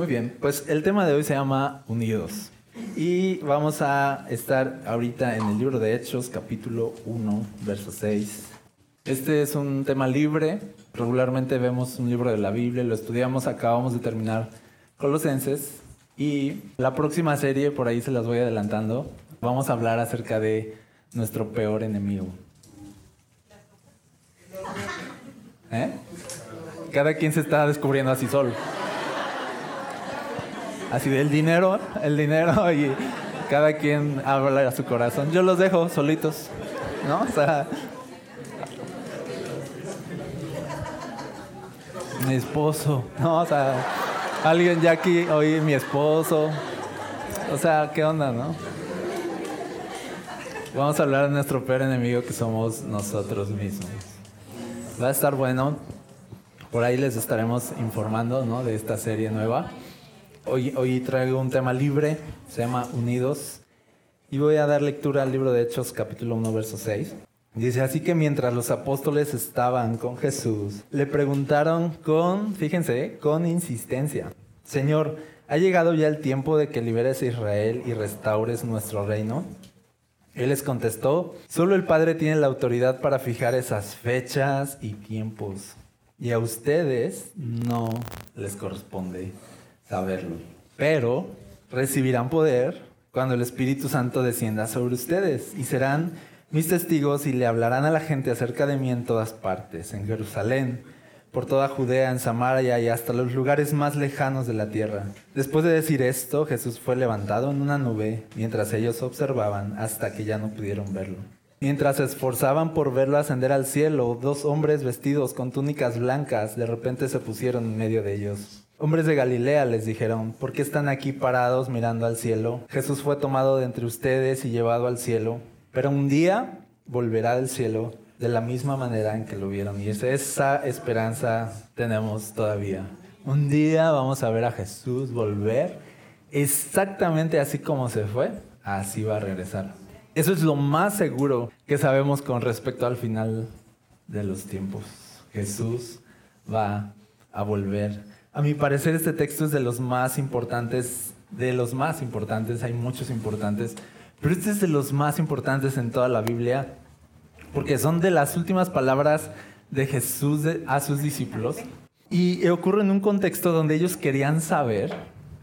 Muy bien, pues el tema de hoy se llama Unidos. Y vamos a estar ahorita en el libro de Hechos, capítulo 1, verso 6. Este es un tema libre. Regularmente vemos un libro de la Biblia, lo estudiamos, acabamos de terminar Colosenses. Y la próxima serie, por ahí se las voy adelantando, vamos a hablar acerca de nuestro peor enemigo. ¿Eh? Cada quien se está descubriendo así solo. Así del dinero, el dinero y cada quien habla a su corazón. Yo los dejo solitos, ¿no? O sea, mi esposo, ¿no? O sea, alguien ya aquí, oí mi esposo. O sea, ¿qué onda, no? Vamos a hablar de nuestro peor enemigo que somos nosotros mismos. Va a estar bueno. Por ahí les estaremos informando, ¿no? De esta serie nueva. Hoy, traigo un tema libre, se llama Unidos, y voy a dar lectura al libro de Hechos capítulo 1, verso 6. Dice, así que mientras los apóstoles estaban con Jesús, le preguntaron con, fíjense, con insistencia, Señor, ¿ha llegado ya el tiempo de que liberes a Israel y restaures nuestro reino? Él les contestó, solo el Padre tiene la autoridad para fijar esas fechas y tiempos, y a ustedes no les corresponde saberlo. Pero recibirán poder cuando el Espíritu Santo descienda sobre ustedes y serán mis testigos y le hablarán a la gente acerca de mí en todas partes, en Jerusalén, por toda Judea, en Samaria y hasta los lugares más lejanos de la tierra. Después de decir esto, Jesús fue levantado en una nube mientras ellos observaban hasta que ya no pudieron verlo. Mientras se esforzaban por verlo ascender al cielo, dos hombres vestidos con túnicas blancas de repente se pusieron en medio de ellos. Hombres de Galilea les dijeron, ¿por qué están aquí parados mirando al cielo? Jesús fue tomado de entre ustedes y llevado al cielo, pero un día volverá del cielo de la misma manera en que lo vieron. Y esa esperanza tenemos todavía. Un día vamos a ver a Jesús volver exactamente así como se fue, así va a regresar. Eso es lo más seguro que sabemos con respecto al final de los tiempos. Jesús va a volver a mi parecer este texto es de los más importantes, de los más importantes, hay muchos importantes, pero este es de los más importantes en toda la Biblia, porque son de las últimas palabras de Jesús a sus discípulos, y ocurre en un contexto donde ellos querían saber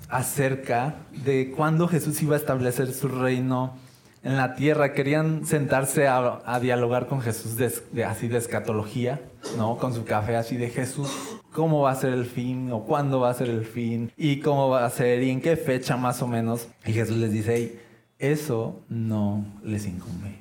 acerca de cuándo Jesús iba a establecer su reino en la tierra, querían sentarse a, dialogar con Jesús de, así de escatología, ¿no? Con su café así de Jesús, cómo va a ser el fin o cuándo va a ser el fin y cómo va a ser y en qué fecha más o menos. Y Jesús les dice, eso no les incumbe.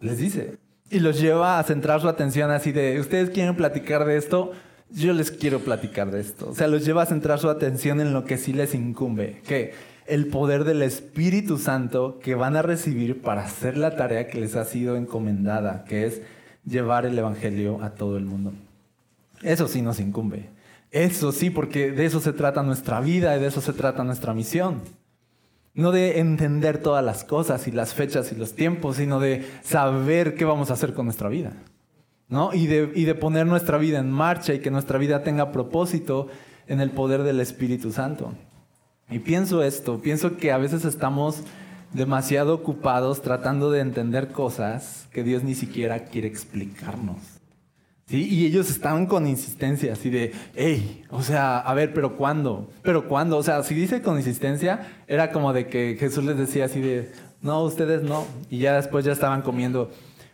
Les dice. Y los lleva a centrar su atención así de, ustedes quieren platicar de esto, yo les quiero platicar de esto. O sea, los lleva a centrar su atención en lo que sí les incumbe. Que el poder del Espíritu Santo que van a recibir para hacer la tarea que les ha sido encomendada, que es llevar el Evangelio a todo el mundo. Eso sí nos incumbe. Eso sí, porque de eso se trata nuestra vida y de eso se trata nuestra misión. No de entender todas las cosas y las fechas y los tiempos, sino de saber qué vamos a hacer con nuestra vida. ¿no? Y, de, y de poner nuestra vida en marcha y que nuestra vida tenga propósito en el poder del Espíritu Santo. Y pienso esto, pienso que a veces estamos demasiado ocupados tratando de entender cosas que Dios ni siquiera quiere explicarnos. ¿Sí? Y ellos estaban con insistencia, así de, hey, o sea, a ver, pero ¿cuándo? ¿Pero cuándo? O sea, si dice con insistencia, era como de que Jesús les decía así de, no, ustedes no. Y ya después ya estaban comiendo.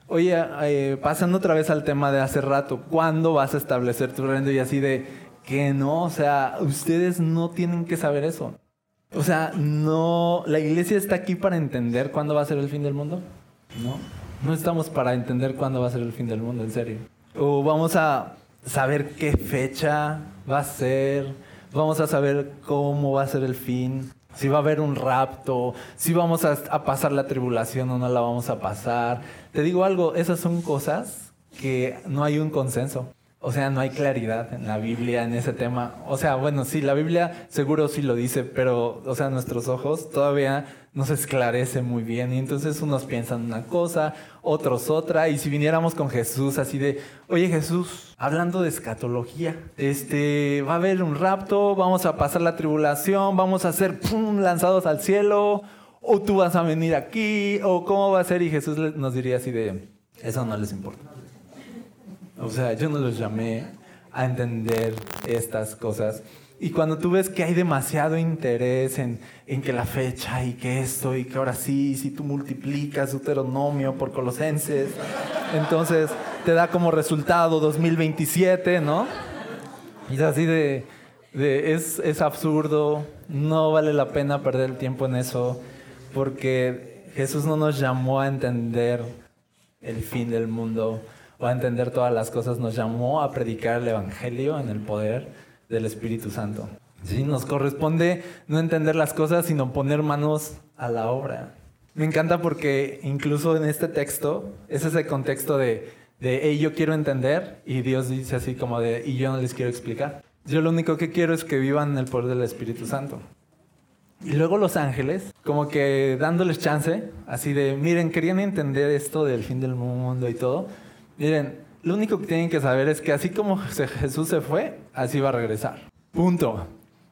Oye, eh, pasando otra vez al tema de hace rato, ¿cuándo vas a establecer tu reino? Y así de, que no, o sea, ustedes no tienen que saber eso. O sea, no, la iglesia está aquí para entender cuándo va a ser el fin del mundo. No, no estamos para entender cuándo va a ser el fin del mundo, en serio. O vamos a saber qué fecha va a ser, vamos a saber cómo va a ser el fin, si va a haber un rapto, si vamos a, pasar la tribulación o no la vamos a pasar. Te digo algo, esas son cosas que no hay un consenso. O sea, no hay claridad en la Biblia en ese tema. O sea, bueno, sí, la Biblia seguro sí lo dice, pero, o sea, nuestros ojos todavía no se esclarece muy bien. Y entonces unos piensan una cosa, otros otra. Y si viniéramos con Jesús así de, oye Jesús, hablando de escatología, este, va a haber un rapto, vamos a pasar la tribulación, vamos a ser lanzados al cielo, o tú vas a venir aquí, o cómo va a ser. Y Jesús nos diría así de, eso no les importa. O sea, yo no los llamé a entender estas cosas. Y cuando tú ves que hay demasiado interés en, en, que la fecha y que esto y que ahora sí, si tú multiplicas Deuteronomio por Colosenses, entonces te da como resultado 2027, ¿no? Y es así de, de es, es absurdo, no vale la pena perder el tiempo en eso, porque Jesús no nos llamó a entender el fin del mundo o a entender todas las cosas, nos llamó a predicar el Evangelio en el poder del Espíritu Santo. ¿Sí? Nos corresponde no entender las cosas, sino poner manos a la obra. Me encanta porque incluso en este texto es ese contexto de, de hey, yo quiero entender y Dios dice así como de, y yo no les quiero explicar. Yo lo único que quiero es que vivan el poder del Espíritu Santo. Y luego los ángeles, como que dándoles chance, así de, miren, querían entender esto del fin del mundo y todo, Miren, lo único que tienen que saber es que así como Jesús se fue, así va a regresar. Punto.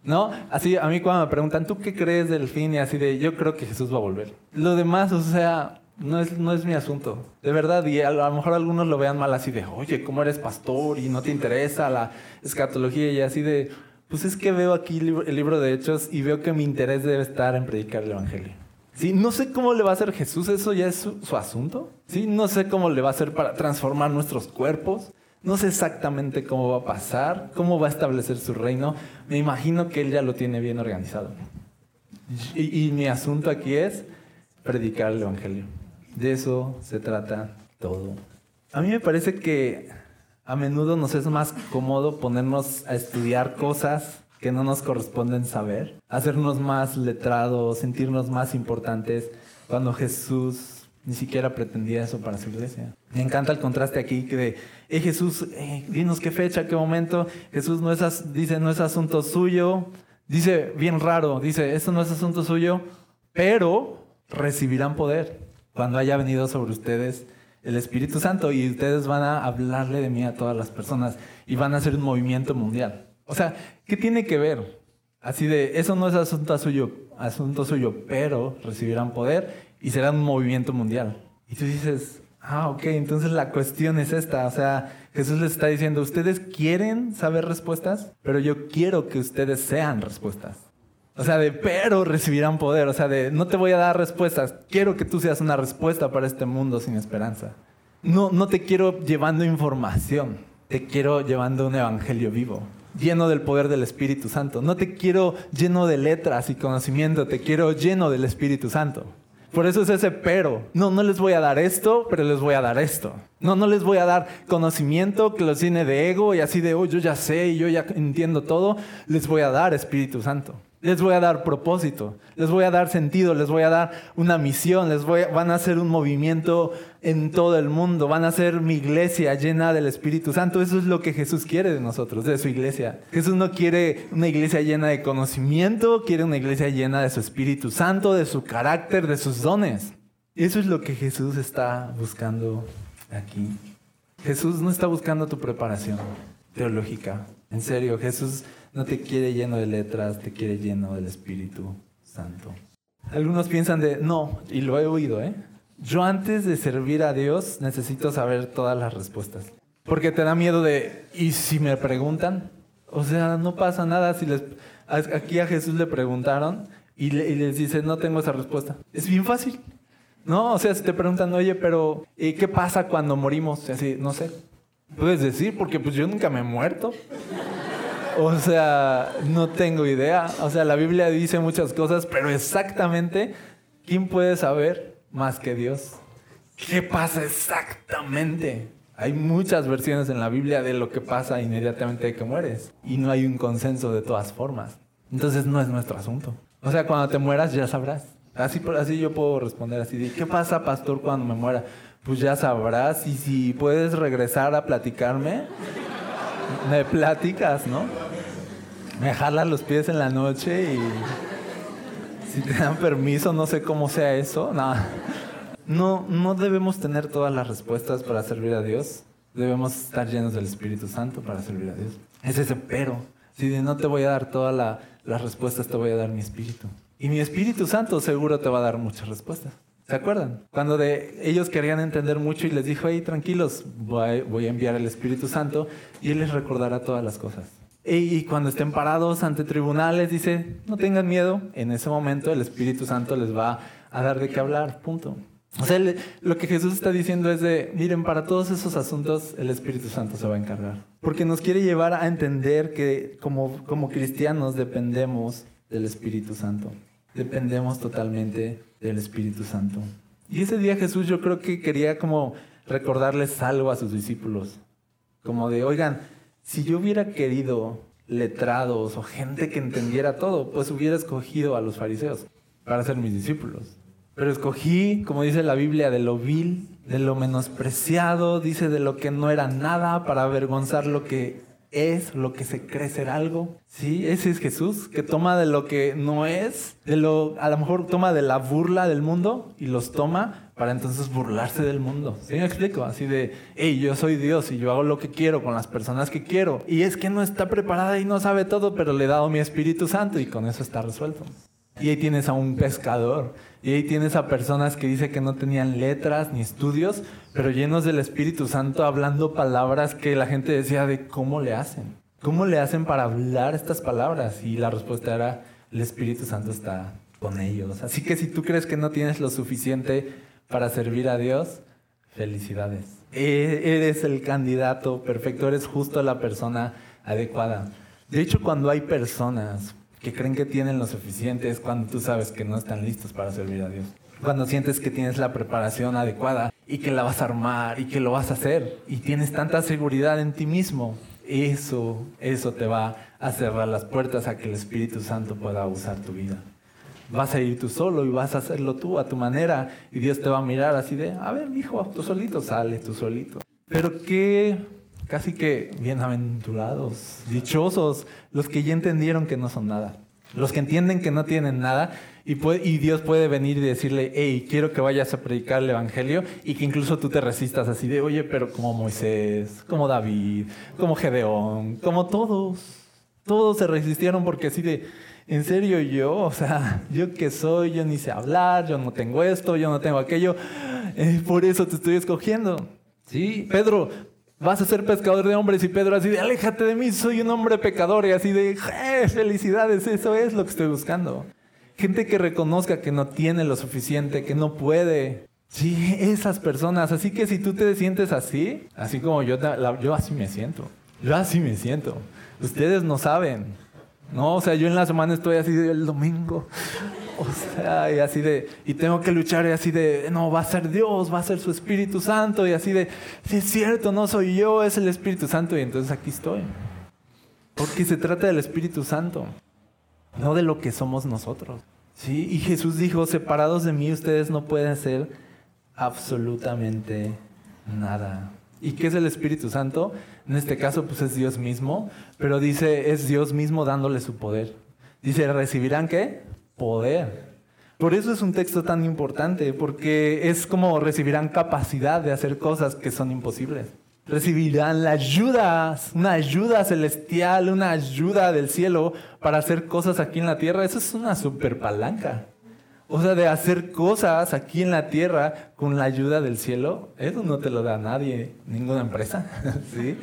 ¿No? Así, a mí cuando me preguntan, ¿tú qué crees del fin? Y así de, yo creo que Jesús va a volver. Lo demás, o sea, no es, no es mi asunto. De verdad, y a lo mejor algunos lo vean mal así de, oye, ¿cómo eres pastor y no te interesa la escatología? Y así de, pues es que veo aquí el libro de Hechos y veo que mi interés debe estar en predicar el Evangelio. ¿Sí? No sé cómo le va a hacer Jesús, eso ya es su, asunto. ¿Sí? No sé cómo le va a hacer para transformar nuestros cuerpos. No sé exactamente cómo va a pasar, cómo va a establecer su reino. Me imagino que él ya lo tiene bien organizado. Y, y mi asunto aquí es predicar el Evangelio. De eso se trata todo. A mí me parece que a menudo nos es más cómodo ponernos a estudiar cosas que no nos corresponden saber, hacernos más letrados, sentirnos más importantes, cuando Jesús ni siquiera pretendía eso para su iglesia. Me encanta el contraste aquí que de, eh, Jesús, eh, dinos qué fecha, qué momento. Jesús no es, dice, no es asunto suyo. Dice, bien raro, dice, esto no es asunto suyo, pero recibirán poder cuando haya venido sobre ustedes el Espíritu Santo y ustedes van a hablarle de mí a todas las personas y van a hacer un movimiento mundial. O sea, ¿qué tiene que ver? Así de, eso no es asunto suyo, asunto suyo, pero recibirán poder y será un movimiento mundial. Y tú dices, ah, ok, entonces la cuestión es esta. O sea, Jesús les está diciendo, ustedes quieren saber respuestas, pero yo quiero que ustedes sean respuestas. O sea, de pero recibirán poder. O sea, de no te voy a dar respuestas. Quiero que tú seas una respuesta para este mundo sin esperanza. No, no te quiero llevando información. Te quiero llevando un evangelio vivo lleno del poder del Espíritu Santo. No te quiero lleno de letras y conocimiento, te quiero lleno del Espíritu Santo. Por eso es ese pero. No, no les voy a dar esto, pero les voy a dar esto. No, no les voy a dar conocimiento que los tiene de ego y así de, oh, yo ya sé y yo ya entiendo todo. Les voy a dar Espíritu Santo. Les voy a dar propósito, les voy a dar sentido, les voy a dar una misión, les voy van a hacer un movimiento en todo el mundo, van a ser mi iglesia llena del Espíritu Santo. Eso es lo que Jesús quiere de nosotros, de su iglesia. Jesús no quiere una iglesia llena de conocimiento, quiere una iglesia llena de su Espíritu Santo, de su carácter, de sus dones. Eso es lo que Jesús está buscando aquí. Jesús no está buscando tu preparación teológica. En serio, Jesús no te quiere lleno de letras, te quiere lleno del Espíritu Santo. Algunos piensan de, no, y lo he oído, ¿eh? Yo antes de servir a Dios necesito saber todas las respuestas. Porque te da miedo de, ¿y si me preguntan? O sea, no pasa nada si les... Aquí a Jesús le preguntaron y, les dice, no tengo esa respuesta. Es bien fácil. No, o sea, si te preguntan, oye, pero ¿qué pasa cuando morimos? No sé. Puedes decir, porque pues yo nunca me he muerto. O sea, no tengo idea. O sea, la Biblia dice muchas cosas, pero exactamente, ¿quién puede saber más que Dios? ¿Qué pasa exactamente? Hay muchas versiones en la Biblia de lo que pasa inmediatamente que mueres. Y no hay un consenso de todas formas. Entonces no es nuestro asunto. O sea, cuando te mueras ya sabrás. Así, así yo puedo responder así. ¿Qué pasa, pastor, cuando me muera? Pues ya sabrás. Y si puedes regresar a platicarme, me platicas, ¿no? Me jalan los pies en la noche y si te dan permiso, no sé cómo sea eso, nada. No, no debemos tener todas las respuestas para servir a Dios. Debemos estar llenos del Espíritu Santo para servir a Dios. Es ese pero. Si no te voy a dar todas las respuestas, te voy a dar mi Espíritu. Y mi Espíritu Santo seguro te va a dar muchas respuestas. ¿Se acuerdan? Cuando de ellos querían entender mucho y les dijo, hey, tranquilos, voy a enviar el Espíritu Santo y Él les recordará todas las cosas. Y cuando estén parados ante tribunales, dice, no tengan miedo, en ese momento el Espíritu Santo les va a dar de qué hablar, punto. O sea, lo que Jesús está diciendo es de, miren, para todos esos asuntos el Espíritu Santo se va a encargar. Porque nos quiere llevar a entender que como, como cristianos dependemos del Espíritu Santo. Dependemos totalmente del Espíritu Santo. Y ese día Jesús yo creo que quería como recordarles algo a sus discípulos. Como de, oigan, si yo hubiera querido letrados o gente que entendiera todo, pues hubiera escogido a los fariseos para ser mis discípulos. Pero escogí, como dice la Biblia, de lo vil, de lo menospreciado, dice de lo que no era nada para avergonzar lo que es lo que se cree ser algo. Sí, ese es Jesús, que toma de lo que no es, de lo, a lo mejor toma de la burla del mundo y los toma para entonces burlarse del mundo. ¿Sí me explico? Así de, hey, yo soy Dios y yo hago lo que quiero con las personas que quiero. Y es que no está preparada y no sabe todo, pero le he dado mi Espíritu Santo y con eso está resuelto. Y ahí tienes a un pescador. Y ahí tienes a personas que dice que no tenían letras ni estudios, pero llenos del Espíritu Santo hablando palabras que la gente decía de cómo le hacen. ¿Cómo le hacen para hablar estas palabras? Y la respuesta era, el Espíritu Santo está con ellos. Así que si tú crees que no tienes lo suficiente para servir a Dios, felicidades. E-, eres el candidato perfecto, eres justo la persona adecuada. De hecho, cuando hay personas que creen que tienen lo suficiente es cuando tú sabes que no están listos para servir a Dios. Cuando sientes que tienes la preparación adecuada y que la vas a armar y que lo vas a hacer y tienes tanta seguridad en ti mismo, eso, eso te va a cerrar las puertas a que el Espíritu Santo pueda usar tu vida. Vas a ir tú solo y vas a hacerlo tú a tu manera y Dios te va a mirar así de, a ver, hijo, tú solito sale, tú solito. Pero qué casi que bienaventurados, dichosos, los que ya entendieron que no son nada. Los que entienden que no tienen nada y, y, Dios puede venir y decirle, hey, quiero que vayas a predicar el Evangelio y que incluso tú te resistas así de, oye, pero como Moisés, como David, como Gedeón, como todos. Todos se resistieron porque así de, en serio yo, o sea, yo que soy, yo ni sé hablar, yo no tengo esto, yo no tengo aquello, eh, por eso te estoy escogiendo. Sí, Pedro, vas a ser pescador de hombres y Pedro así de, aléjate de mí, soy un hombre pecador y así de, felicidades, eso es lo que estoy buscando. Gente que reconozca que no tiene lo suficiente, que no puede. Sí, esas personas. Así que si tú te sientes así, así como yo, yo así me siento. Yo así me siento. Ustedes no saben. No, o sea, yo en la semana estoy así el domingo. O sea, y así de, y tengo que luchar y así de, no, va a ser Dios, va a ser su Espíritu Santo, y así de, sí es cierto, no soy yo, es el Espíritu Santo, y entonces aquí estoy. Porque se trata del Espíritu Santo, no de lo que somos nosotros. ¿Sí? Y Jesús dijo, separados de mí ustedes no pueden hacer absolutamente nada. ¿Y qué es el Espíritu Santo? En este caso, pues es Dios mismo, pero dice, es Dios mismo dándole su poder. Dice, ¿recibirán qué? poder. Por eso es un texto tan importante, porque es como recibirán capacidad de hacer cosas que son imposibles. Recibirán la ayuda, una ayuda celestial, una ayuda del cielo para hacer cosas aquí en la tierra. Eso es una super palanca. O sea, de hacer cosas aquí en la tierra con la ayuda del cielo, eso no te lo da nadie, ninguna empresa. ¿sí?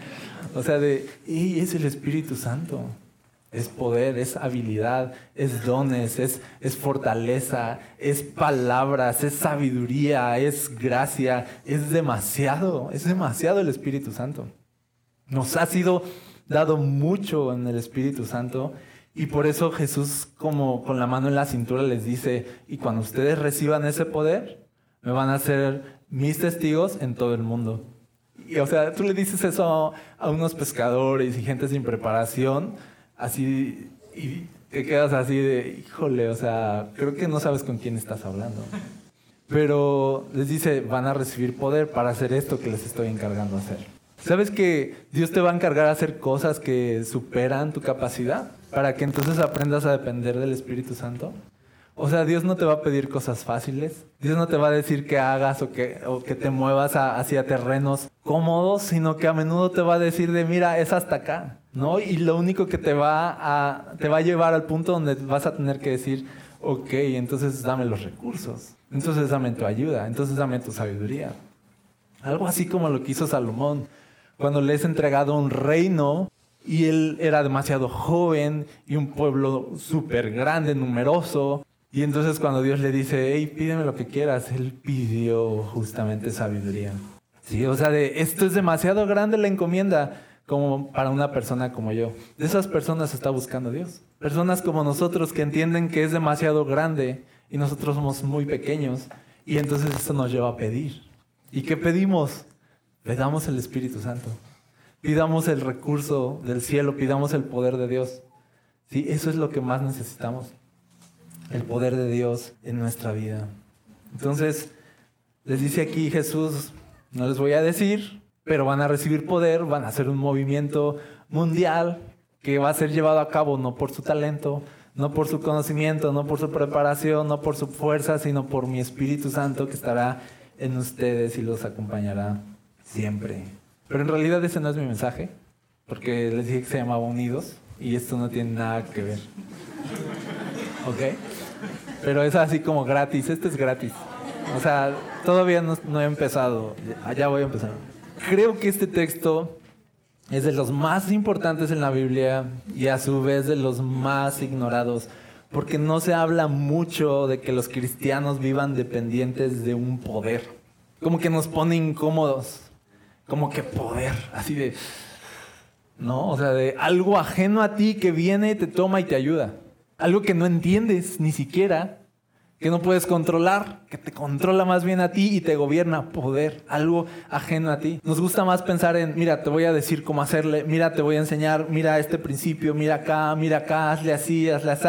O sea, de, y es el Espíritu Santo es poder, es habilidad, es dones, es, es fortaleza, es palabras, es sabiduría, es gracia, es demasiado, es demasiado el Espíritu Santo. Nos ha sido dado mucho en el Espíritu Santo y por eso Jesús como con la mano en la cintura les dice, y cuando ustedes reciban ese poder, me van a ser mis testigos en todo el mundo. Y o sea, tú le dices eso a unos pescadores y gente sin preparación, así y te quedas así de, híjole, o sea, creo que no sabes con quién estás hablando. Pero les dice, van a recibir poder para hacer esto que les estoy encargando hacer. ¿Sabes que Dios te va a encargar a hacer cosas que superan tu capacidad para que entonces aprendas a depender del Espíritu Santo? O sea, Dios no te va a pedir cosas fáciles. Dios no te va a decir que hagas o que, o que te muevas hacia terrenos cómodos, sino que a menudo te va a decir de, mira, es hasta acá, ¿no? Y lo único que te va a, te va a llevar al punto donde vas a tener que decir, ok, entonces dame los recursos, entonces dame tu ayuda, entonces dame tu sabiduría. Algo así como lo que hizo Salomón, cuando le es entregado un reino y él era demasiado joven y un pueblo súper grande, numeroso, y entonces cuando Dios le dice, hey, pídeme lo que quieras, él pidió justamente sabiduría. Sí, o sea, de, esto es demasiado grande la encomienda como para una persona como yo. De esas personas está buscando Dios. Personas como nosotros que entienden que es demasiado grande y nosotros somos muy pequeños. Y entonces esto nos lleva a pedir. ¿Y qué pedimos? Pedamos el Espíritu Santo. Pidamos el recurso del cielo, pidamos el poder de Dios. Sí, eso es lo que más necesitamos el poder de Dios en nuestra vida. Entonces, les dice aquí Jesús, no les voy a decir, pero van a recibir poder, van a hacer un movimiento mundial que va a ser llevado a cabo no por su talento, no por su conocimiento, no por su preparación, no por su fuerza, sino por mi Espíritu Santo que estará en ustedes y los acompañará siempre. Pero en realidad ese no es mi mensaje, porque les dije que se llamaba Unidos y esto no tiene nada que ver. ¿Ok? Pero es así como gratis, este es gratis. O sea, todavía no, he empezado, ya voy a empezar. Creo que este texto es de los más importantes en la Biblia y a su vez de los más ignorados, porque no se habla mucho de que los cristianos vivan dependientes de un poder. Como que nos pone incómodos, como que poder, así de, ¿no? O sea, de algo ajeno a ti que viene, te toma y te ayuda algo que no entiendes ni siquiera, que no puedes controlar, que te controla más bien a ti y te gobierna poder, algo ajeno a ti. Nos gusta más pensar en, mira, te voy a decir cómo hacerle, mira, te voy a enseñar, mira este principio, mira acá, mira acá, hazle así, hazle así,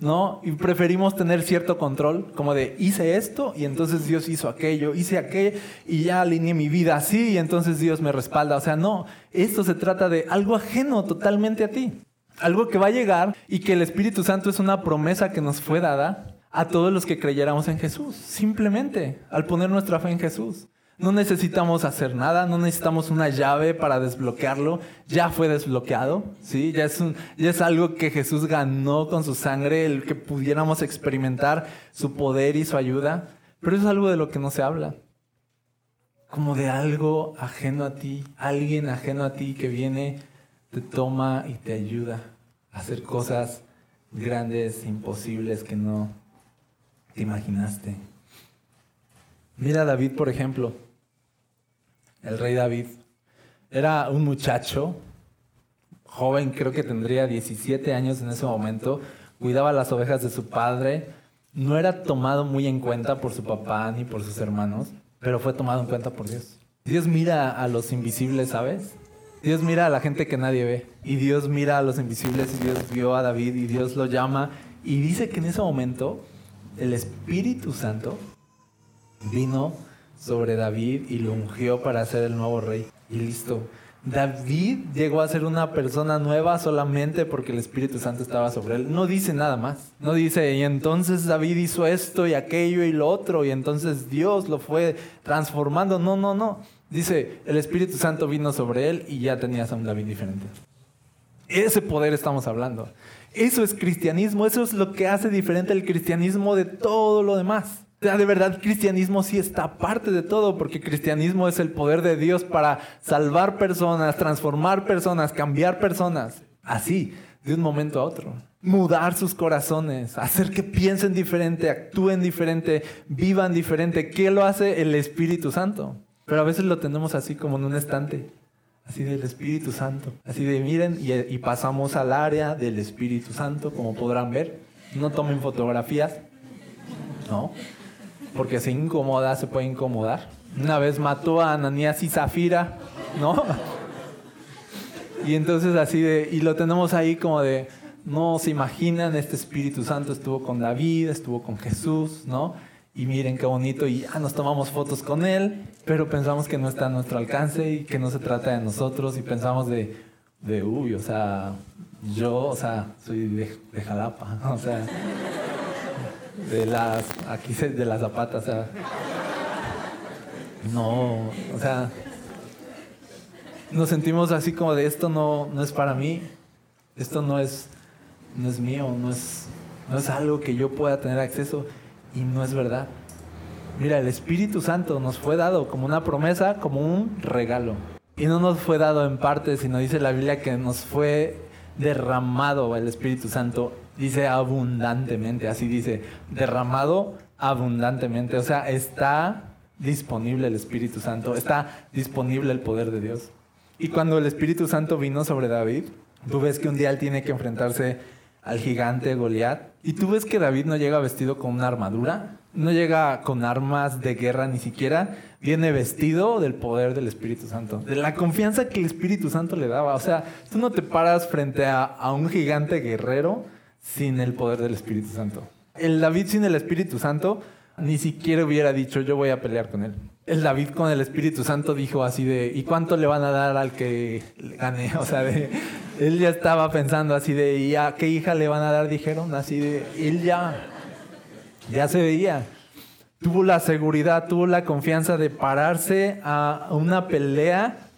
¿no? Y preferimos tener cierto control, como de, hice esto y entonces Dios hizo aquello, hice aquello y ya alineé mi vida así y entonces Dios me respalda. O sea, no, esto se trata de algo ajeno totalmente a ti algo que va a llegar y que el Espíritu Santo es una promesa que nos fue dada a todos los que creyéramos en Jesús, simplemente al poner nuestra fe en Jesús. No necesitamos hacer nada, no necesitamos una llave para desbloquearlo, ya fue desbloqueado, ¿sí? ya, es algo que Jesús ganó con su sangre, el que pudiéramos experimentar su poder y su ayuda, pero es algo de lo que no se habla, como de algo ajeno a ti, alguien ajeno a ti que viene te toma y te ayuda a hacer cosas grandes, imposibles que no te imaginaste. Mira a David, por ejemplo, el rey David. Era un muchacho, joven, creo que tendría 17 años en ese momento, cuidaba las ovejas de su padre, no era tomado muy en cuenta por su papá ni por sus hermanos, pero fue tomado en cuenta por Dios. Dios mira a los invisibles, ¿sabes? Dios mira a la gente que nadie ve. Y Dios mira a los invisibles y Dios vio a David y Dios lo llama. Y dice que en ese momento el Espíritu Santo vino sobre David y lo ungió para ser el nuevo rey. Y listo. David llegó a ser una persona nueva solamente porque el Espíritu Santo estaba sobre él. No dice nada más. No dice, y entonces David hizo esto y aquello y lo otro, y entonces Dios lo fue transformando. No, no, no. Dice, el Espíritu Santo vino sobre él y ya tenías a un David diferente. Ese poder estamos hablando. Eso es cristianismo, eso es lo que hace diferente el cristianismo de todo lo demás. De verdad, cristianismo sí está parte de todo, porque cristianismo es el poder de Dios para salvar personas, transformar personas, cambiar personas. Así, de un momento a otro. Mudar sus corazones, hacer que piensen diferente, actúen diferente, vivan diferente. ¿Qué lo hace el Espíritu Santo? Pero a veces lo tenemos así como en un estante, así del Espíritu Santo. Así de miren y, pasamos al área del Espíritu Santo, como podrán ver. No tomen fotografías, ¿no? Porque se incomoda, se puede incomodar. Una vez mató a Ananías y Zafira, ¿no? Y entonces así de, y lo tenemos ahí como de, no se imaginan, este Espíritu Santo estuvo con David, estuvo con Jesús, ¿no? y miren qué bonito y ya nos tomamos fotos con él, pero pensamos que no está a nuestro alcance y que no se trata de nosotros y pensamos de, de uy, o sea, yo, o sea, soy de, de Jalapa, o sea, de las, aquí de las zapatas, o sea, no, o sea, nos sentimos así como de esto no, no es para mí, esto no es, no es mío, no es, no es algo que yo pueda tener acceso y no es verdad. Mira, el Espíritu Santo nos fue dado como una promesa, como un regalo. Y no nos fue dado en parte, sino dice la Biblia que nos fue derramado el Espíritu Santo. Dice abundantemente, así dice, derramado abundantemente. O sea, está disponible el Espíritu Santo, está disponible el poder de Dios. Y cuando el Espíritu Santo vino sobre David, tú ves que un día él tiene que enfrentarse al gigante Goliat. Y tú ves que David no llega vestido con una armadura, no llega con armas de guerra ni siquiera, viene vestido del poder del Espíritu Santo, de la confianza que el Espíritu Santo le daba. O sea, tú no te paras frente a, a un gigante guerrero sin el poder del Espíritu Santo. El David sin el Espíritu Santo ni siquiera hubiera dicho yo voy a pelear con él. El David con el Espíritu Santo dijo así de, ¿y cuánto le van a dar al que gane? O sea, de, él ya estaba pensando así de, ¿y a qué hija le van a dar? Dijeron así de, él ya, ya se veía. Tuvo la seguridad, tuvo la confianza de pararse a una pelea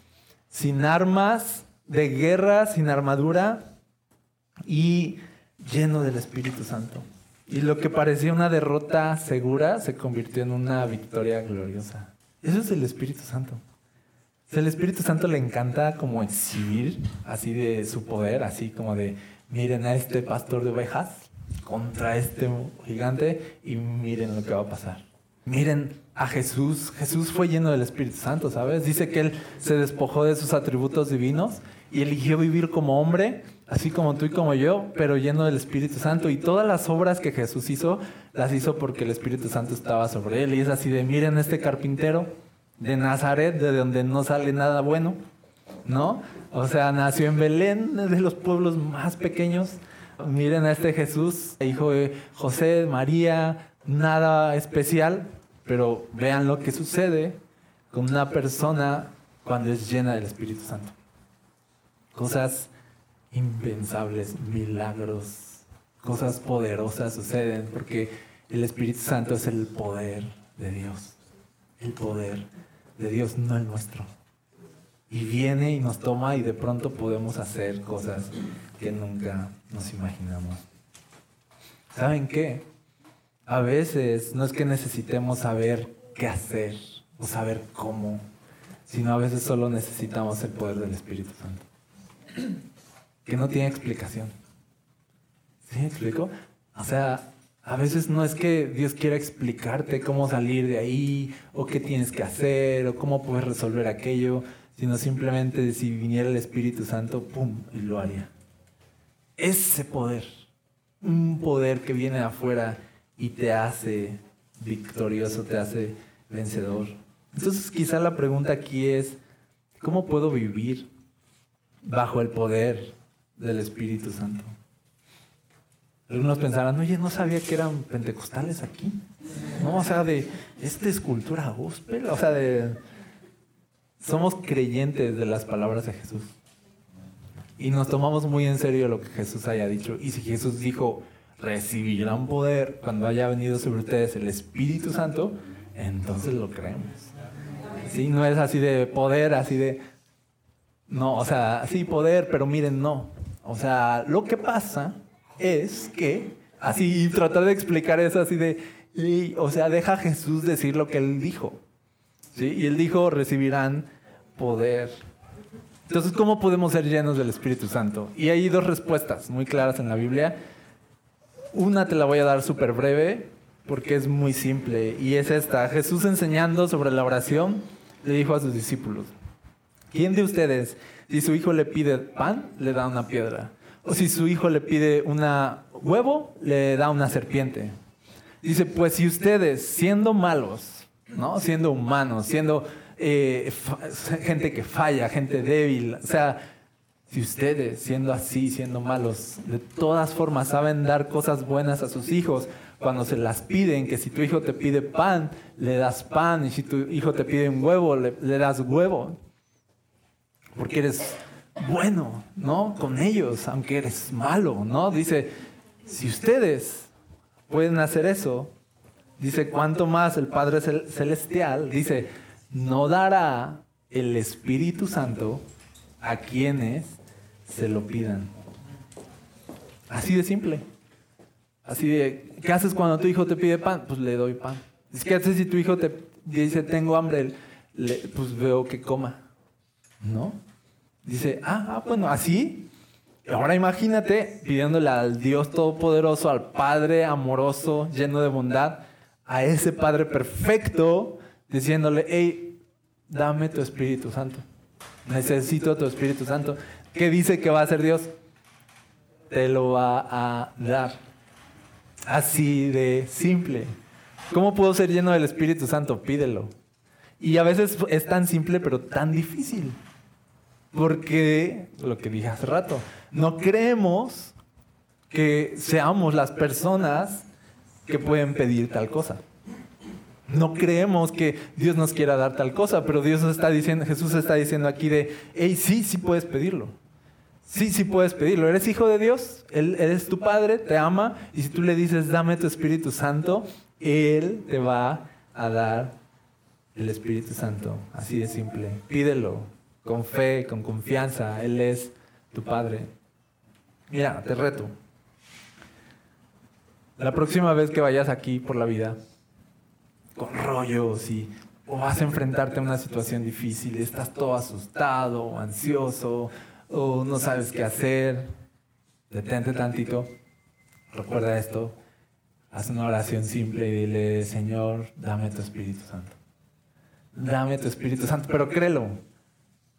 sin armas, de guerra, sin armadura y lleno del Espíritu Santo. Y lo que parecía una derrota segura se convirtió en una victoria gloriosa. Eso es el Espíritu Santo. el Espíritu Santo le encanta como exhibir así de su poder, así como de, miren a este pastor de ovejas contra este gigante y miren lo que va a pasar. Miren a Jesús. Jesús fue lleno del Espíritu Santo, ¿sabes? Dice que él se despojó de sus atributos divinos y eligió vivir como hombre así como tú y como yo, pero lleno del Espíritu Santo. Y todas las obras que Jesús hizo, las hizo porque el Espíritu Santo estaba sobre él. Y es así de, miren este carpintero de Nazaret, de donde no sale nada bueno, ¿no? O sea, nació en Belén, de los pueblos más pequeños. Miren a este Jesús, hijo de José, María, nada especial, pero vean lo que sucede con una persona cuando es llena del Espíritu Santo. Cosas impensables, milagros, cosas poderosas suceden porque el Espíritu Santo es el poder de Dios. El poder de Dios, no el nuestro. Y viene y nos toma y de pronto podemos hacer cosas que nunca nos imaginamos. ¿Saben qué? A veces no es que necesitemos saber qué hacer o saber cómo, sino a veces solo necesitamos el poder del Espíritu Santo que no tiene explicación. ¿Sí me explico? O sea, a veces no es que Dios quiera explicarte cómo salir de ahí, o qué tienes que hacer, o cómo puedes resolver aquello, sino simplemente si viniera el Espíritu Santo, ¡pum!, y lo haría. Ese poder, un poder que viene de afuera y te hace victorioso, te hace vencedor. Entonces quizá la pregunta aquí es, ¿cómo puedo vivir bajo el poder del Espíritu Santo. Algunos pensarán, oye, no sabía que eran pentecostales aquí. No, o sea, de, esta escultura gospel, o sea, de, somos creyentes de las palabras de Jesús. Y nos tomamos muy en serio lo que Jesús haya dicho. Y si Jesús dijo, recibirán poder cuando haya venido sobre ustedes el Espíritu Santo, entonces lo creemos. Sí, no es así de poder, así de, no, o sea, sí poder, pero miren, no. O sea, lo que pasa es que, así tratar de explicar eso así de, o sea, deja a Jesús decir lo que él dijo. ¿sí? Y él dijo, recibirán poder. Entonces, ¿cómo podemos ser llenos del Espíritu Santo? Y hay dos respuestas muy claras en la Biblia. Una te la voy a dar súper breve porque es muy simple y es esta. Jesús enseñando sobre la oración le dijo a sus discípulos, ¿quién de ustedes si su hijo le pide pan, le da una piedra. O si su hijo le pide un huevo, le da una serpiente. Dice, pues si ustedes, siendo malos, ¿no? siendo humanos, siendo eh, gente que falla, gente débil, o sea, Si ustedes, siendo así, siendo malos, de todas formas saben dar cosas buenas a sus hijos, cuando se las piden, que si tu hijo te pide pan, le das pan, y si tu hijo te pide un huevo, le, das huevo. Porque eres bueno, ¿no? Con ellos, aunque eres malo, ¿no? Dice, si ustedes pueden hacer eso, dice, ¿cuánto más el Padre Celestial? Dice, no dará el Espíritu Santo a quienes se lo pidan. Así de simple. Así de, ¿qué haces cuando tu hijo te pide pan? Pues le doy pan. ¿Qué haces si tu hijo te dice, tengo hambre? pues veo que coma. ¿No? Dice, ah, ah, bueno, así. Ahora imagínate pidiéndole al Dios Todopoderoso, al Padre amoroso, lleno de bondad, a ese Padre perfecto, diciéndole, hey, dame tu Espíritu Santo. Necesito tu Espíritu Santo. ¿Qué dice que va a hacer Dios? Te lo va a dar. Así de simple. ¿Cómo puedo ser lleno del Espíritu Santo? Pídelo. Y a veces es tan simple, pero tan difícil. Porque, lo que dije hace rato, no creemos que seamos las personas que pueden pedir tal cosa. No creemos que Dios nos quiera dar tal cosa, pero Dios está diciendo, Jesús está diciendo aquí de, hey, sí, sí puedes pedirlo. Sí, sí puedes pedirlo. Eres hijo de Dios, Él eres tu Padre, te ama, y si tú le dices, dame tu Espíritu Santo, Él te va a dar el Espíritu Santo. Así de simple. Pídelo con fe, con confianza. Él es tu Padre. Mira, te reto. La próxima vez que vayas aquí por la vida, con rollos y o vas a enfrentarte a una situación difícil, estás todo asustado, ansioso, o no sabes qué hacer, detente tantito, recuerda esto, haz una oración simple y dile, Señor, dame tu Espíritu Santo. Dame tu Espíritu Santo, pero créelo.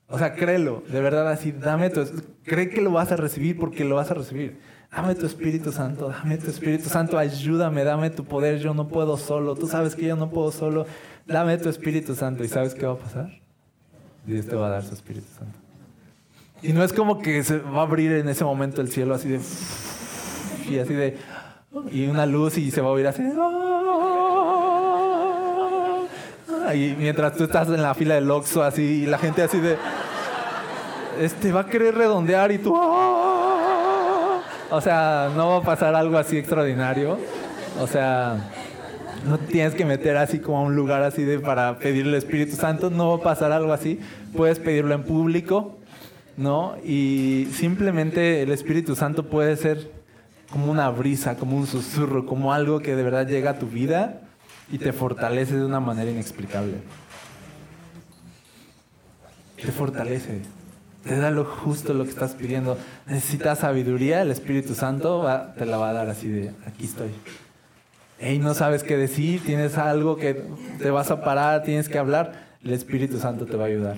O sea, créelo, de verdad así, dame tu... Cree que lo vas a recibir porque lo vas a recibir. Dame tu Espíritu Santo, dame tu Espíritu Santo, ayúdame, dame tu poder, yo no puedo solo, tú sabes que yo no puedo solo, dame tu Espíritu Santo. ¿Y sabes qué va a pasar? Dios te va a dar su Espíritu Santo. Y no es como que se va a abrir en ese momento el cielo así de... Y así de... Y una luz y se va a oír así. Y mientras tú estás en la fila del Oxxo así y la gente así de... Este va a querer redondear y tú... O sea, no va a pasar algo así extraordinario. O sea, no tienes que meter así como a un lugar así de para pedirle el Espíritu Santo. No va a pasar algo así. Puedes pedirlo en público ¿no? Y simplemente el Espíritu Santo puede ser como una brisa, como un susurro, como algo que de verdad llega a tu vida y te fortalece de una manera inexplicable. Te fortalece, te da lo justo lo que estás pidiendo. Necesitas sabiduría, el Espíritu Santo te la va a dar así de, aquí estoy. Y no sabes qué decir, tienes algo que te vas a parar, tienes que hablar, el Espíritu Santo te va a ayudar.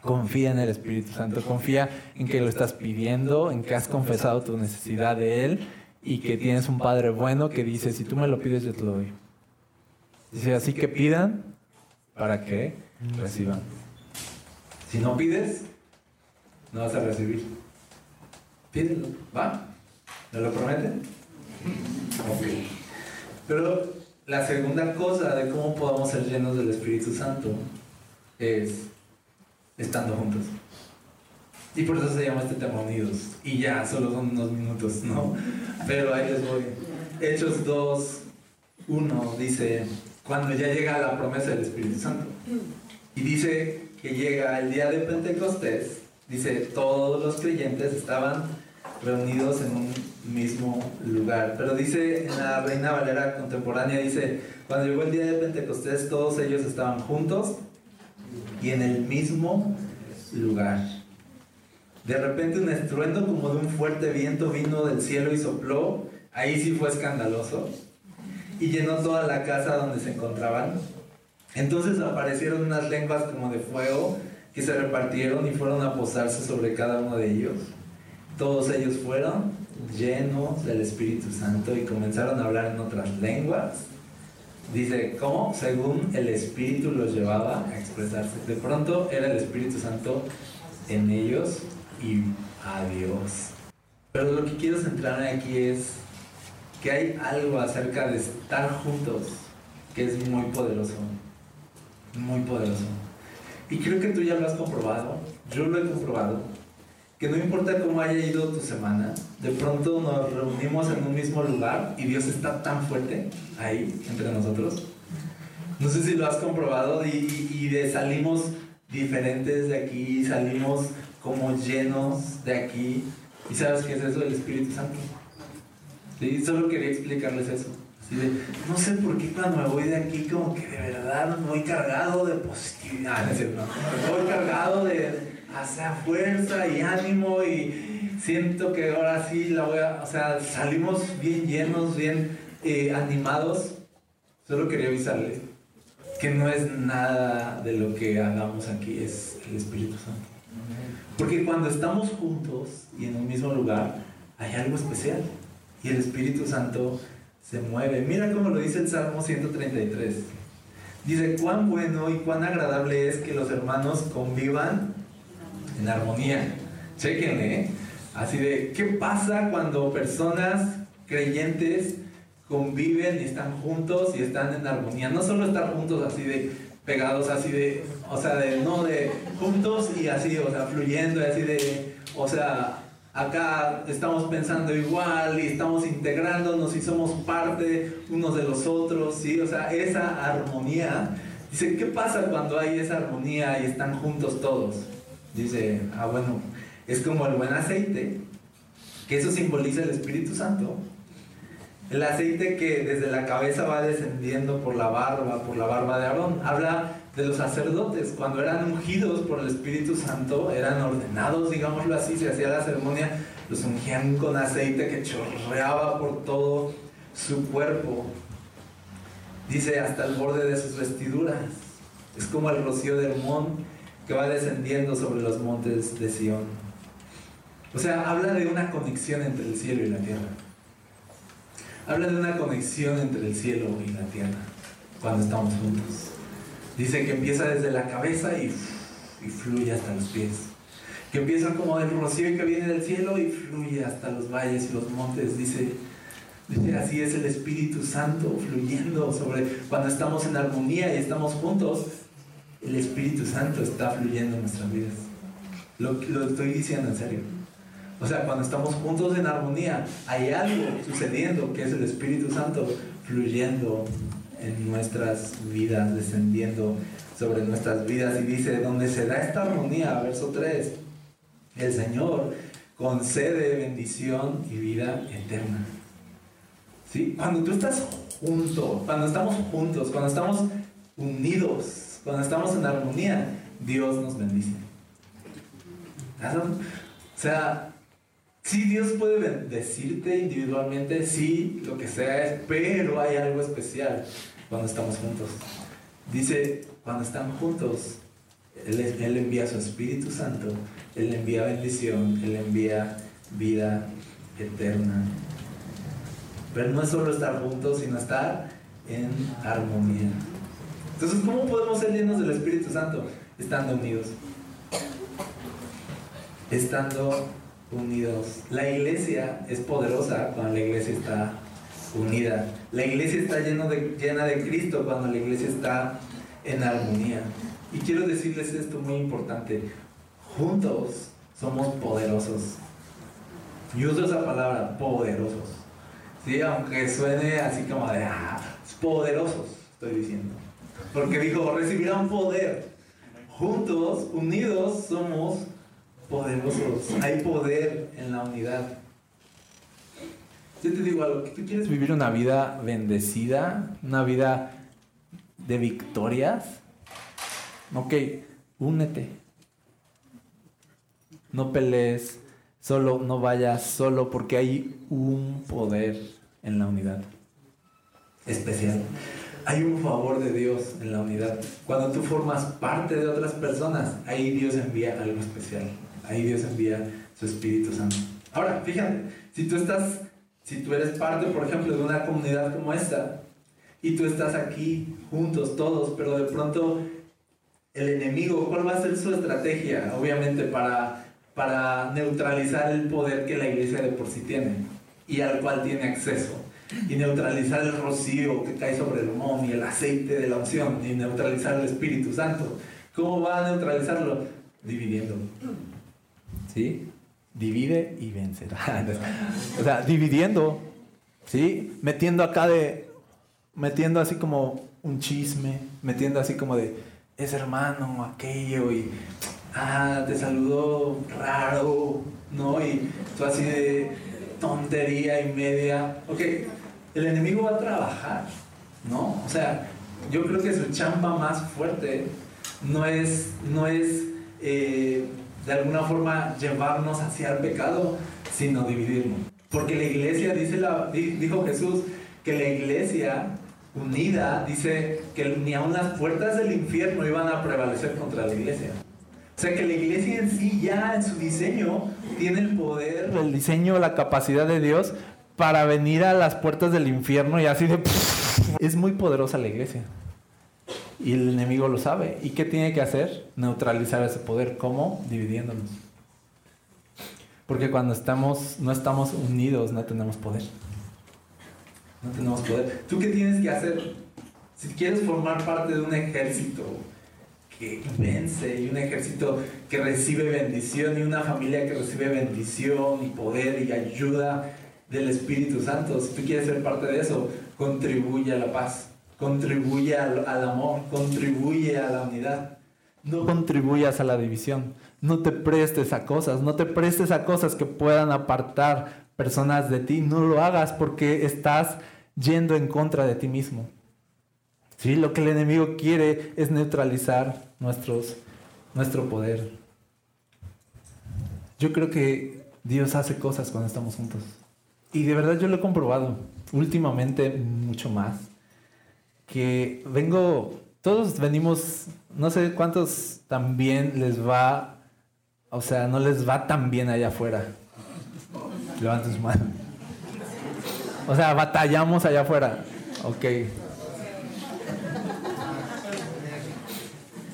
Confía en el Espíritu Santo, confía en que lo estás pidiendo, en que has confesado tu necesidad de Él y que tienes un Padre bueno que dice, si tú me lo pides, yo te lo doy. Dice, así que pidan para que reciban. Si no pides, no vas a recibir. Pídelo, ¿va? ¿Me lo prometen? Ok. Pero la segunda cosa de cómo podamos ser llenos del Espíritu Santo es estando juntos. Y por eso se llama este tema Unidos. Y ya, solo son unos minutos, ¿no? Pero ahí les voy. Hechos 2, 1 dice, cuando ya llega la promesa del Espíritu Santo. Y dice que llega el día de Pentecostés, dice, todos los creyentes estaban reunidos en un mismo lugar. Pero dice en la Reina Valera contemporánea, dice, cuando llegó el día de Pentecostés, todos ellos estaban juntos y en el mismo lugar. De repente un estruendo como de un fuerte viento vino del cielo y sopló, ahí sí fue escandaloso, y llenó toda la casa donde se encontraban. Entonces aparecieron unas lenguas como de fuego que se repartieron y fueron a posarse sobre cada uno de ellos. Todos ellos fueron llenos del Espíritu Santo y comenzaron a hablar en otras lenguas Dice, ¿cómo? Según el Espíritu los llevaba a expresarse. De pronto era el Espíritu Santo en ellos y adiós. Pero lo que quiero centrarme aquí es que hay algo acerca de estar juntos que es muy poderoso, muy poderoso. Y creo que tú ya lo has comprobado, yo lo he comprobado, que no importa cómo haya ido tu semana, de pronto nos reunimos en un mismo lugar y Dios está tan fuerte ahí entre nosotros. No sé si lo has comprobado y, y de salimos diferentes de aquí, salimos como llenos de aquí. ¿Y sabes qué es eso del Espíritu Santo? ¿Sí? Solo quería explicarles eso. No sé por qué cuando me voy de aquí como que de verdad voy cargado de positividad, ¿no es cierto? Voy cargado de hacer fuerza y ánimo y siento que ahora sí la voy a, o sea, salimos bien llenos, bien eh, animados. Solo quería avisarles que no es nada de lo que hagamos aquí, es el Espíritu Santo. Porque cuando estamos juntos y en un mismo lugar, hay algo especial. Y el Espíritu Santo se mueve. Mira cómo lo dice el Salmo 133. Dice, cuán bueno y cuán agradable es que los hermanos convivan en armonía. Chequenle, ¿eh? Así de, ¿qué pasa cuando personas creyentes conviven y están juntos y están en armonía? No solo estar juntos así de pegados, así de, o sea, de, no, de juntos y así, o sea, fluyendo así de, o sea, acá estamos pensando igual y estamos integrándonos y somos parte unos de los otros, ¿sí? O sea, esa armonía. Dice, ¿qué pasa cuando hay esa armonía y están juntos todos? Dice, ah, bueno, es como el buen aceite, que eso simboliza el Espíritu Santo. El aceite que desde la cabeza va descendiendo por la barba, por la barba de Aarón. Habla de los sacerdotes, cuando eran ungidos por el Espíritu Santo, eran ordenados, digámoslo así, se hacía la ceremonia, los ungían con aceite que chorreaba por todo su cuerpo. Dice hasta el borde de sus vestiduras. Es como el rocío del Hermón que va descendiendo sobre los montes de Sión. O sea, habla de una conexión entre el cielo y la tierra. Habla de una conexión entre el cielo y la tierra cuando estamos juntos. Dice que empieza desde la cabeza y, fluye hasta los pies. Que empieza como el rocío que viene del cielo y fluye hasta los valles y los montes. Dice, dice, así es el Espíritu Santo fluyendo sobre cuando estamos en armonía y estamos juntos. El Espíritu Santo está fluyendo en nuestras vidas. Lo, lo estoy diciendo en serio. O sea, cuando estamos juntos en armonía, hay algo sucediendo que es el Espíritu Santo fluyendo en nuestras vidas, descendiendo sobre nuestras vidas. Y dice, donde se da esta armonía, verso 3, el Señor concede bendición y vida eterna. ¿Sí? Cuando tú estás junto, cuando estamos juntos, cuando estamos unidos, cuando estamos en armonía, Dios nos bendice. O sea, Sí, Dios puede bendecirte individualmente, sí, lo que sea es, pero hay algo especial cuando estamos juntos. Dice, cuando están juntos, él, él, envía su Espíritu Santo, Él envía bendición, Él envía vida eterna. Pero no es solo estar juntos, sino estar en armonía. Entonces, ¿cómo podemos ser llenos del Espíritu Santo? Estando unidos. Estando unidos. La iglesia es poderosa cuando la iglesia está unida. La iglesia está llena de Cristo cuando la iglesia está en armonía. Y quiero decirles esto muy importante. Juntos somos poderosos. Y uso esa palabra, poderosos. ¿Sí? Aunque suene así como de, ah, poderosos, estoy diciendo. Porque dijo, recibirán poder. Juntos, unidos, somos poderosos. Hay poder en la unidad. Yo te digo algo, tú quieres vivir una vida bendecida, una vida de victorias, ok, únete. No pelees, solo no vayas solo porque hay un poder en la unidad especial. Hay un favor de Dios en la unidad. Cuando tú formas parte de otras personas, ahí Dios envía algo especial. Ahí Dios envía su Espíritu Santo. Ahora, fíjate, si tú estás, si tú eres parte, por ejemplo, de una comunidad como esta, y tú estás aquí juntos todos, pero de pronto el enemigo, ¿cuál va a ser su estrategia? Obviamente para, para neutralizar el poder que la iglesia de por sí tiene y al cual tiene acceso. Y neutralizar el rocío que cae sobre el humón y el aceite de la unción y neutralizar el Espíritu Santo. ¿Cómo va a neutralizarlo? Dividiendo. ¿Sí? Divide y vencerá. o sea, dividiendo. ¿Sí? Metiendo acá de. Metiendo así como un chisme. Metiendo así como de. Es hermano, aquello. Y. Ah, te saludó raro. ¿No? Y tú así de tontería y media. Ok, el enemigo va a trabajar, ¿no? O sea, yo creo que su chamba más fuerte no es, no es eh, de alguna forma llevarnos hacia el pecado, sino dividirnos. Porque la iglesia, dice dijo Jesús, que la iglesia unida, dice que ni aun las puertas del infierno iban a prevalecer contra la iglesia. O sea que la iglesia en sí ya en su diseño tiene el poder, el diseño, la capacidad de Dios para venir a las puertas del infierno y así de... Es muy poderosa la iglesia. Y el enemigo lo sabe. ¿Y qué tiene que hacer? Neutralizar ese poder. ¿Cómo? Dividiéndonos. Porque cuando estamos, no estamos unidos, no tenemos poder. No tenemos poder. ¿Tú qué tienes que hacer? Si quieres formar parte de un ejército que vence y un ejército que recibe bendición y una familia que recibe bendición y poder y ayuda del Espíritu Santo. Si tú quieres ser parte de eso, contribuye a la paz, contribuye al, amor, contribuye a la unidad. No contribuyas a la división, no te prestes a cosas, no te prestes a cosas que puedan apartar personas de ti, no lo hagas porque estás yendo en contra de ti mismo. ¿Sí? Lo que el enemigo quiere es neutralizar nuestro poder. Yo creo que Dios hace cosas cuando estamos juntos. Y de verdad yo lo he comprobado últimamente mucho más. Que vengo, todos venimos, no sé cuántos también les va, o sea, no les va tan bien allá afuera. Levanten su mano. O sea, batallamos allá afuera. Ok.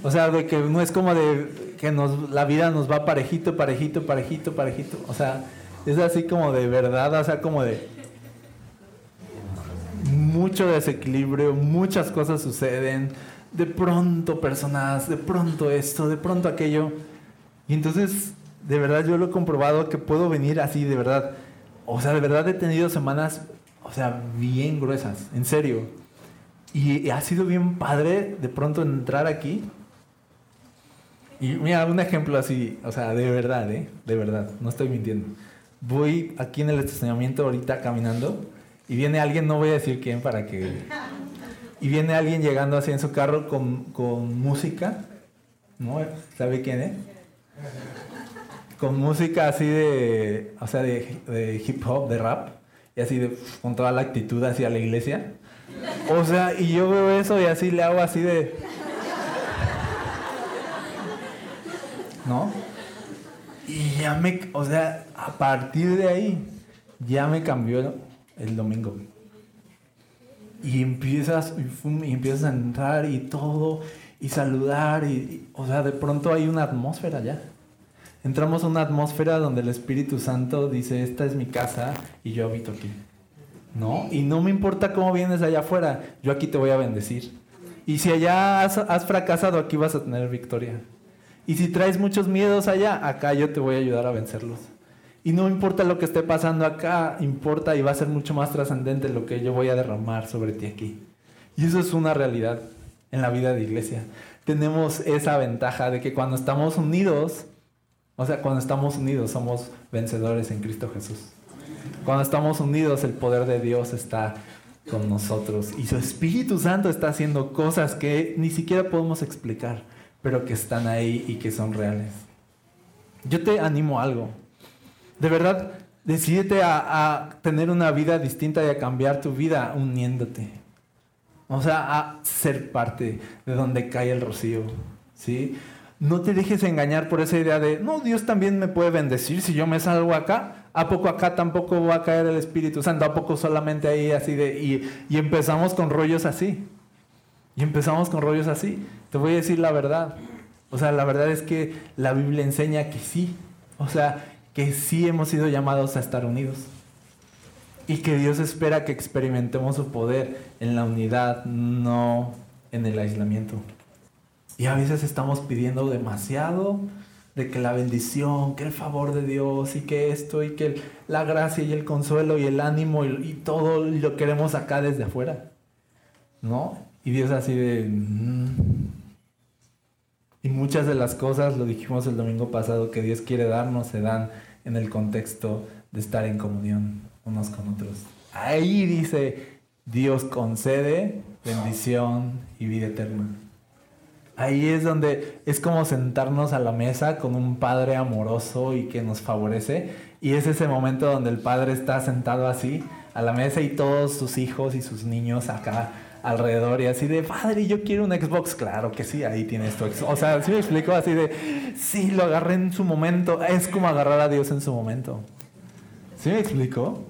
O sea, de que no es como de que nos, la vida nos va parejito, parejito, parejito, parejito. O sea, es así como de verdad, o sea, como de mucho desequilibrio, muchas cosas suceden, de pronto personas, de pronto esto, de pronto aquello. Y entonces, de verdad yo lo he comprobado que puedo venir así, de verdad. O sea, de verdad he tenido semanas, o sea, bien gruesas, en serio. Y ha sido bien padre de pronto entrar aquí. Y mira, un ejemplo así, o sea, de verdad, ¿eh? De verdad, no estoy mintiendo voy aquí en el estacionamiento ahorita caminando y viene alguien, no voy a decir quién para que... Y viene alguien llegando así en su carro con, con música, ¿no? ¿Sabe quién es? Con música así de, o sea, de, de hip hop, de rap, y así de, con toda la actitud hacia la iglesia. O sea, y yo veo eso y así le hago así de... ¿No? Y ya me, o sea, a partir de ahí, ya me cambió el, domingo. Y empiezas, y, empiezas a entrar y todo, y saludar, y, o sea, de pronto hay una atmósfera ya. Entramos a una atmósfera donde el Espíritu Santo dice, esta es mi casa y yo habito aquí. ¿No? Y no me importa cómo vienes allá afuera, yo aquí te voy a bendecir. Y si allá has fracasado, aquí vas a tener victoria. Y si traes muchos miedos allá, acá yo te voy a ayudar a vencerlos. Y no importa lo que esté pasando acá, importa y va a ser mucho más trascendente lo que yo voy a derramar sobre ti aquí. Y eso es una realidad en la vida de iglesia. Tenemos esa ventaja de que cuando estamos unidos, o sea, cuando estamos unidos somos vencedores en Cristo Jesús. Cuando estamos unidos el poder de Dios está con nosotros y su Espíritu Santo está haciendo cosas que ni siquiera podemos explicar pero que están ahí y que son reales. Yo te animo a algo. De verdad, decídete a, tener una vida distinta y a cambiar tu vida uniéndote. O sea, a ser parte de donde cae el rocío. ¿sí? No te dejes engañar por esa idea de, no, Dios también me puede bendecir si yo me salgo acá. ¿A poco acá tampoco va a caer el Espíritu Santo? ¿A poco solamente ahí así de... Y, y empezamos con rollos así. Y empezamos con rollos así. Te voy a decir la verdad. O sea, la verdad es que la Biblia enseña que sí, O sea, que sí hemos sido llamados a estar unidos. Y que Dios espera que experimentemos su poder en la unidad, no en el aislamiento. Y a veces estamos pidiendo demasiado de que la bendición, que el favor de Dios y que esto y que la gracia y el consuelo y el ánimo y, todo lo queremos acá desde afuera. ¿No? Y Dios así de... Mm". Y muchas de las cosas, lo dijimos el domingo pasado, que Dios quiere darnos se dan en el contexto de estar en comunión unos con otros. Ahí dice, Dios concede bendición y vida eterna. Ahí es donde es como sentarnos a la mesa con un padre amoroso y que nos favorece. Y es ese momento donde el padre está sentado así a la mesa y todos sus hijos y sus niños acá alrededor y así de, padre, yo quiero un Xbox. Claro que sí, ahí tienes tu Xbox. O sea, si me explico así de, sí, lo agarré en su momento. Es como agarrar a Dios en su momento. ¿Sí me explico?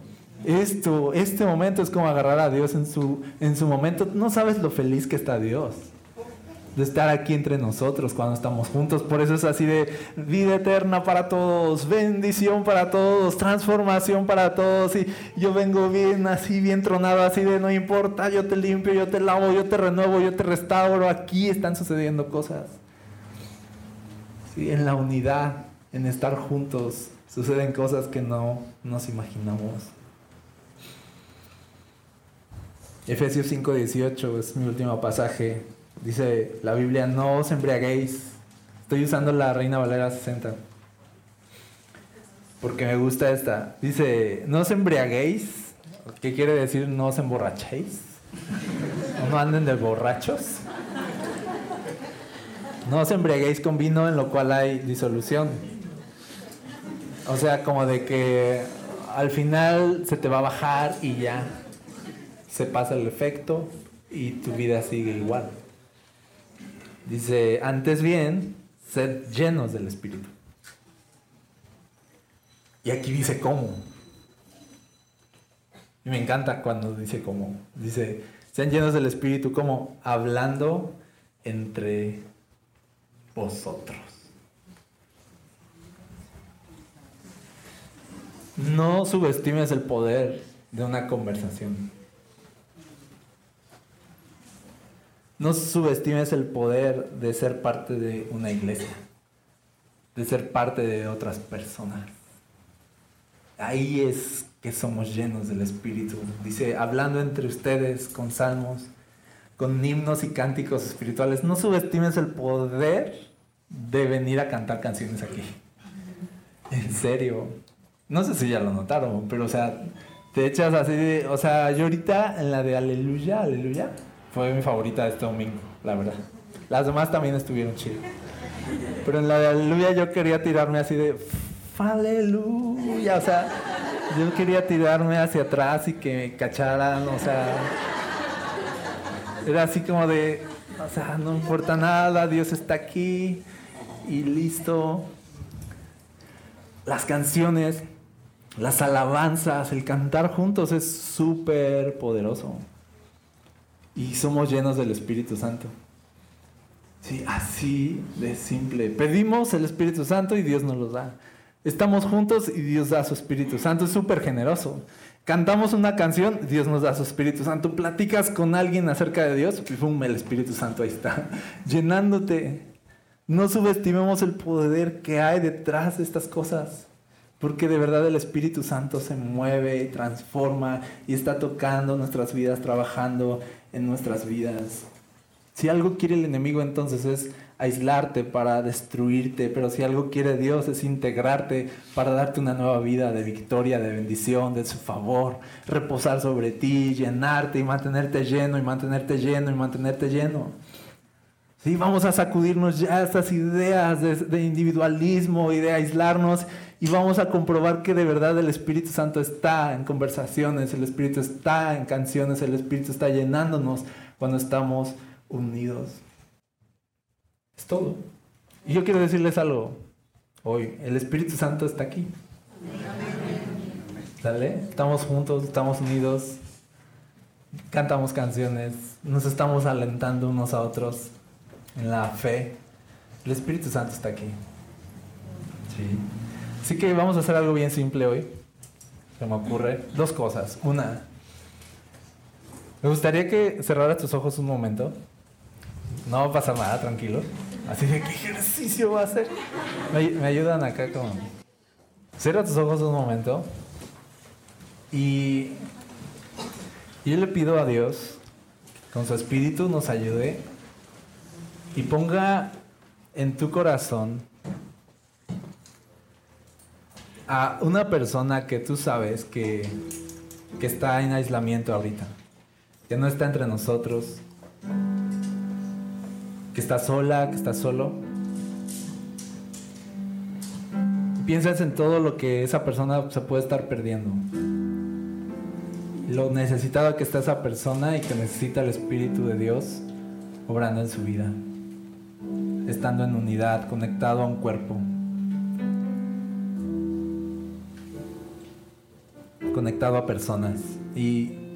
Esto, este momento es como agarrar a Dios en su, en su momento. No sabes lo feliz que está Dios de estar aquí entre nosotros cuando estamos juntos. Por eso es así de vida eterna para todos, bendición para todos, transformación para todos. Y yo vengo bien así, bien tronado, así de no importa, yo te limpio, yo te lavo, yo te renuevo, yo te restauro. Aquí están sucediendo cosas. Sí, en la unidad, en estar juntos, suceden cosas que no nos imaginamos. Efesios 5:18 es mi último pasaje. Dice la Biblia, no os embriaguéis. Estoy usando la Reina Valera 60. Porque me gusta esta. Dice, no os embriaguéis. ¿Qué quiere decir no os emborrachéis? no anden de borrachos? No os embriaguéis con vino en lo cual hay disolución. O sea, como de que al final se te va a bajar y ya se pasa el efecto y tu vida sigue igual. Dice, antes bien, sed llenos del Espíritu. Y aquí dice cómo. Y me encanta cuando dice cómo. Dice, sean llenos del Espíritu como hablando entre vosotros. No subestimes el poder de una conversación. No subestimes el poder de ser parte de una iglesia, de ser parte de otras personas. Ahí es que somos llenos del Espíritu. Dice, hablando entre ustedes con salmos, con himnos y cánticos espirituales, no subestimes el poder de venir a cantar canciones aquí. En serio. No sé si ya lo notaron, pero o sea, te echas así de, o sea, yo ahorita en la de aleluya, aleluya, fue mi favorita de este domingo, la verdad. Las demás también estuvieron chidas. Pero en la de Aleluya yo quería tirarme así de Aleluya, o sea, yo quería tirarme hacia atrás y que me cacharan, o sea, era así como de, o sea, no importa nada, Dios está aquí y listo. Las canciones, las alabanzas, el cantar juntos es súper poderoso y somos llenos del Espíritu Santo. Sí, así de simple. Pedimos el Espíritu Santo y Dios nos lo da. Estamos juntos y Dios da su Espíritu Santo. Es súper generoso. Cantamos una canción, Dios nos da su Espíritu Santo. Platicas con alguien acerca de Dios, y ¡pum! el Espíritu Santo ahí está, llenándote. No subestimemos el poder que hay detrás de estas cosas. Porque de verdad el Espíritu Santo se mueve transforma y está tocando nuestras vidas, trabajando en nuestras vidas. Si algo quiere el enemigo entonces es aislarte para destruirte, pero si algo quiere Dios es integrarte para darte una nueva vida de victoria, de bendición, de su favor, reposar sobre ti, llenarte y mantenerte lleno y mantenerte lleno y mantenerte lleno. Sí, vamos a sacudirnos ya estas ideas de, de individualismo y de aislarnos y vamos a comprobar que de verdad el Espíritu Santo está en conversaciones, el Espíritu está en canciones, el Espíritu está llenándonos cuando estamos unidos. Es todo. Y yo quiero decirles algo hoy, el Espíritu Santo está aquí. ¿Sale? Estamos juntos, estamos unidos, cantamos canciones, nos estamos alentando unos a otros en la fe. El Espíritu Santo está aquí. Sí. Así que vamos a hacer algo bien simple hoy. Se me ocurre dos cosas. Una, me gustaría que cerraras tus ojos un momento. No va a pasar nada, tranquilo. Así de qué ejercicio va a hacer. Me, ayudan acá con. Cierra tus ojos un momento. Y yo le pido a Dios, con su espíritu, nos ayude y ponga en tu corazón a una persona que tú sabes que, que está en aislamiento ahorita, que no está entre nosotros, que está sola, que está solo. Piensas en todo lo que esa persona se puede estar perdiendo. Lo necesitada que está esa persona y que necesita el Espíritu de Dios obrando en su vida. Estando en unidad, conectado a un cuerpo. Conectado a personas. Y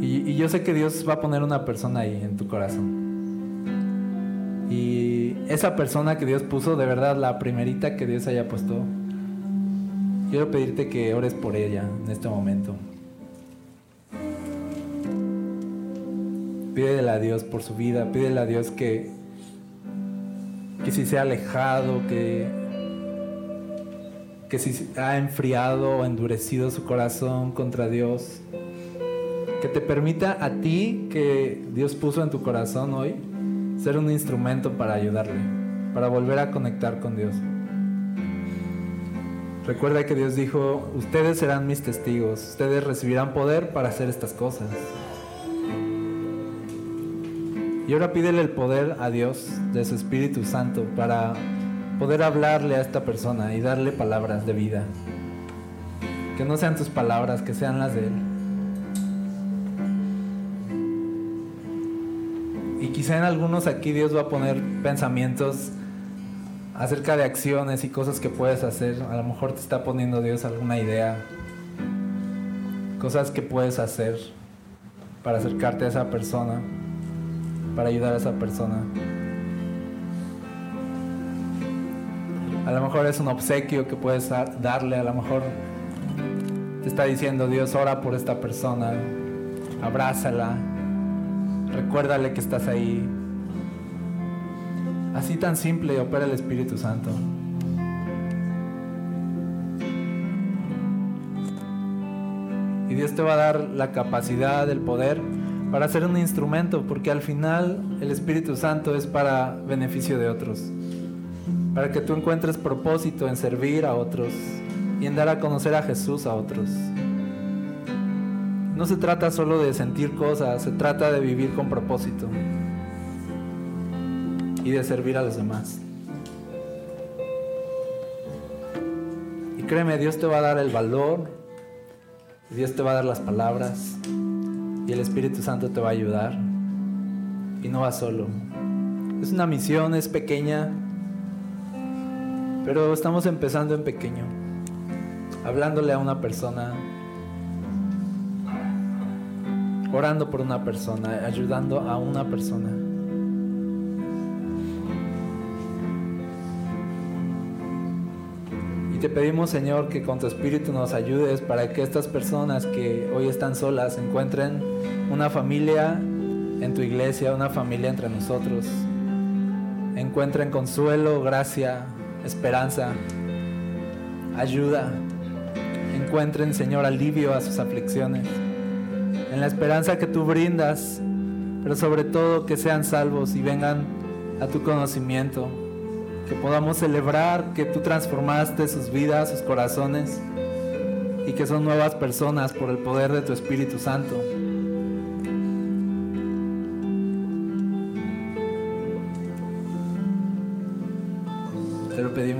y, yo sé que Dios va a poner una persona ahí en tu corazón. Y esa persona que Dios puso, de verdad, la primerita que Dios haya puesto, quiero pedirte que ores por ella en este momento. Pídele a Dios por su vida, pídele a Dios que, que si se ha alejado, que, que si ha enfriado o endurecido su corazón contra Dios, que te permita a ti que Dios puso en tu corazón hoy ser un instrumento para ayudarle, para volver a conectar con Dios. Recuerda que Dios dijo, ustedes serán mis testigos, ustedes recibirán poder para hacer estas cosas. Y ahora pídele el poder a Dios de su Espíritu Santo para poder hablarle a esta persona y darle palabras de vida. Que no sean tus palabras, que sean las de Él. Y quizá en algunos aquí Dios va a poner pensamientos acerca de acciones y cosas que puedes hacer. A lo mejor te está poniendo Dios alguna idea. Cosas que puedes hacer para acercarte a esa persona, para ayudar a esa persona. A lo mejor es un obsequio que puedes darle, a lo mejor te está diciendo Dios, ora por esta persona, abrázala, Recuérdale que estás ahí. Así tan simple opera el Espíritu Santo. Y Dios te va a dar la capacidad, el poder para ser un instrumento, porque al final el Espíritu Santo es para beneficio de otros, para que tú encuentres propósito en servir a otros y en dar a conocer a Jesús a otros. No se trata solo de sentir cosas, se trata de vivir con propósito y de servir a los demás. Y créeme, Dios te va a dar el valor, Dios te va a dar las palabras y el Espíritu Santo te va a ayudar. Y no va solo. Es una misión, es pequeña, pero estamos empezando en pequeño, hablándole a una persona orando por una persona, ayudando a una persona. Y te pedimos, Señor, que con tu Espíritu nos ayudes para que estas personas que hoy están solas encuentren una familia en tu iglesia, una familia entre nosotros. Encuentren consuelo, gracia, esperanza, ayuda. Encuentren, Señor, alivio a sus aflicciones en la esperanza que tú brindas, pero sobre todo que sean salvos y vengan a tu conocimiento, que podamos celebrar que tú transformaste sus vidas, sus corazones y que son nuevas personas por el poder de tu Espíritu Santo.